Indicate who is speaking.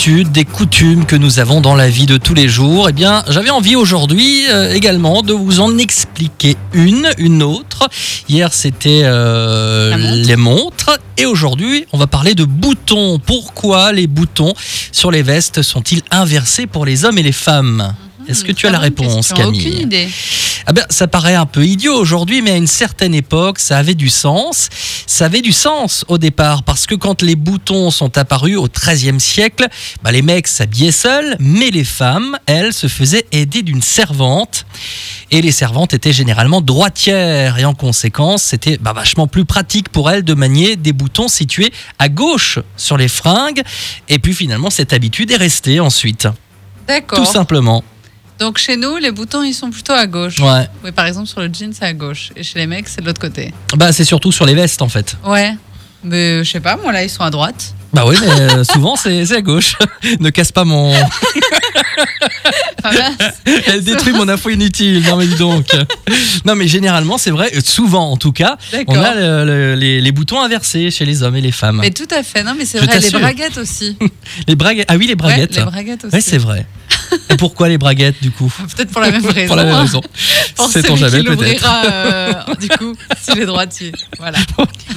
Speaker 1: habitudes, des coutumes que nous avons dans la vie de tous les jours. Eh bien, j'avais envie aujourd'hui euh, également de vous en expliquer une, une autre. Hier, c'était euh,
Speaker 2: montre.
Speaker 1: les montres. Et aujourd'hui, on va parler de boutons. Pourquoi les boutons sur les vestes sont-ils inversés pour les hommes et les femmes? Est-ce que tu as la
Speaker 2: Très bonne
Speaker 1: réponse,
Speaker 2: question.
Speaker 1: Camille
Speaker 2: Aucune idée.
Speaker 1: ah ben, ça paraît un peu idiot aujourd'hui, mais à une certaine époque, ça avait du sens. Ça avait du sens au départ, parce que quand les boutons sont apparus au XIIIe siècle, bah, les mecs s'habillaient seuls, mais les femmes, elles, se faisaient aider d'une servante. Et les servantes étaient généralement droitières, et en conséquence, c'était bah, vachement plus pratique pour elles de manier des boutons situés à gauche sur les fringues. Et puis finalement, cette habitude est restée ensuite, tout
Speaker 2: D'accord.
Speaker 1: simplement.
Speaker 2: Donc chez nous, les boutons, ils sont plutôt à gauche.
Speaker 1: Ouais.
Speaker 2: Oui, par exemple, sur le jean, c'est à gauche. Et chez les mecs, c'est de l'autre côté.
Speaker 1: Bah, c'est surtout sur les vestes en fait.
Speaker 2: Ouais. Mais je sais pas, moi là, ils sont à droite.
Speaker 1: Bah oui, mais euh, souvent c'est à gauche. ne casse pas mon.
Speaker 2: Ah.
Speaker 1: Elle détruit mon info inutile. Non mais dis donc. Non mais généralement c'est vrai, euh, souvent en tout cas, on a le- le- les, les boutons inversés chez les hommes et les femmes.
Speaker 2: Mais tout à fait. Non, mais c'est vrai. Les braguettes aussi.
Speaker 1: Les braguettes. Ah oui, les braguettes.
Speaker 2: Ouais, les braguettes aussi.
Speaker 1: Ouais, c'est vrai. Et pourquoi les braguettes du coup
Speaker 2: Peut-être pour la même raison.
Speaker 1: Pour la même raison. Sait-on
Speaker 2: celui
Speaker 1: jamais
Speaker 2: qui
Speaker 1: peut-être.
Speaker 2: l'ouvrira, euh, du coup, s'il est droitier. Voilà.